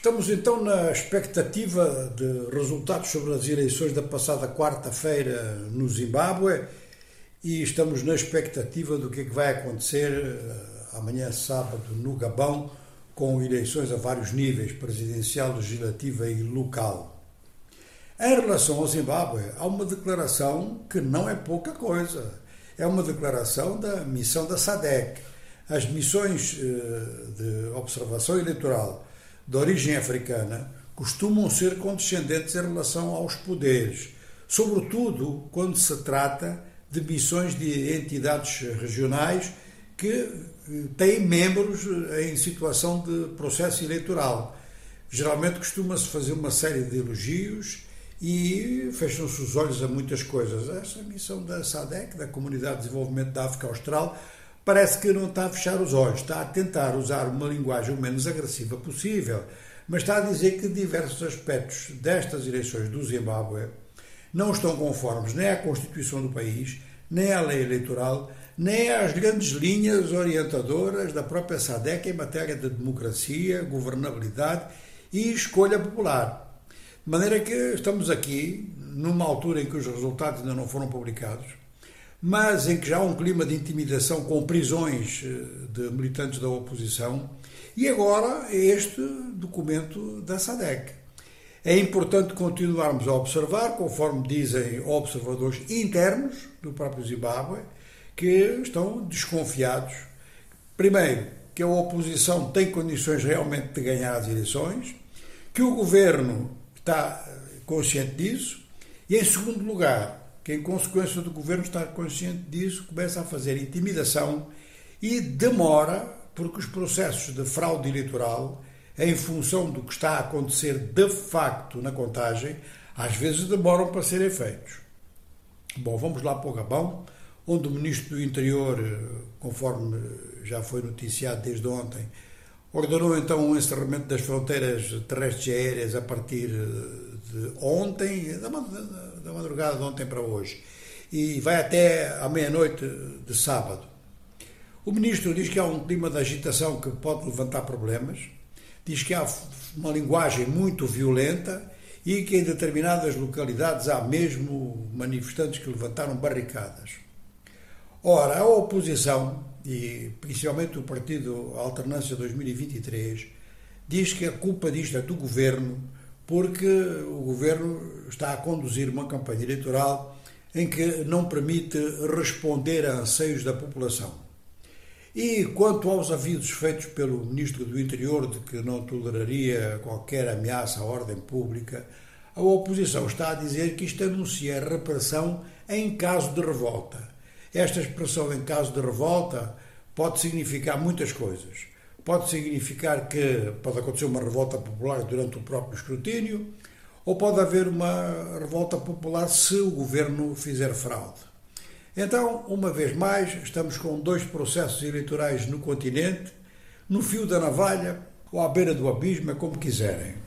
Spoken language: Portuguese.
Estamos então na expectativa de resultados sobre as eleições da passada quarta-feira no Zimbábue e estamos na expectativa do que, é que vai acontecer eh, amanhã, sábado, no Gabão, com eleições a vários níveis presidencial, legislativa e local. Em relação ao Zimbábue, há uma declaração que não é pouca coisa. É uma declaração da missão da SADEC. As missões eh, de observação eleitoral de origem africana costumam ser condescendentes em relação aos poderes, sobretudo quando se trata de missões de entidades regionais que eh, têm membros em situação de processo eleitoral. Geralmente costuma-se fazer uma série de elogios e fecham-se os olhos a muitas coisas. Essa missão da SADEC, da Comunidade de Desenvolvimento da África Austral, parece que não está a fechar os olhos, está a tentar usar uma linguagem o menos agressiva possível, mas está a dizer que diversos aspectos destas eleições do Zimbábue não estão conformes nem à Constituição do país, nem à lei eleitoral, nem às grandes linhas orientadoras da própria SADEC em matéria de democracia, governabilidade e escolha popular. De maneira que estamos aqui, numa altura em que os resultados ainda não foram publicados, mas em que já há um clima de intimidação com prisões eh, de militantes da oposição, e agora este documento da SADEC. É importante continuarmos a observar, conforme dizem observadores internos do próprio Zimbábue, que estão desconfiados. Primeiro, que a oposição tem condições realmente de ganhar as eleições, que o governo está consciente disso, e em segundo lugar, que, em consequência do governo estar consciente disso, começa a fazer intimidação e demora, porque os processos de fraude eleitoral, em função do que está a acontecer de facto na contagem, às vezes demoram para serem feitos. Bom, vamos lá para o Gabão, onde o Ministro do Interior, conforme já foi noticiado desde ontem, ordenou então o um encerramento das fronteiras terrestres e aéreas a partir de ontem, da da madrugada de ontem para hoje, e vai até à meia-noite de sábado. O ministro diz que há um clima de agitação que pode levantar problemas, diz que há uma linguagem muito violenta e que em determinadas localidades há mesmo manifestantes que levantaram barricadas. Ora, a oposição, e principalmente o partido Alternância 2023, diz que a culpa disto é do governo porque o governo está a conduzir uma campanha eleitoral em que não permite responder a anseios da população. E quanto aos avisos feitos pelo Ministro do Interior de que não toleraria qualquer ameaça à ordem pública, a oposição está a dizer que isto anuncia repressão em caso de revolta. Esta expressão em caso de revolta pode significar muitas coisas pode significar que pode acontecer uma revolta popular durante o próprio escrutínio, ou pode haver uma revolta popular se o governo fizer fraude. Então, uma vez mais, estamos com dois processos eleitorais no continente, no fio da navalha ou à beira do abismo, é como quiserem.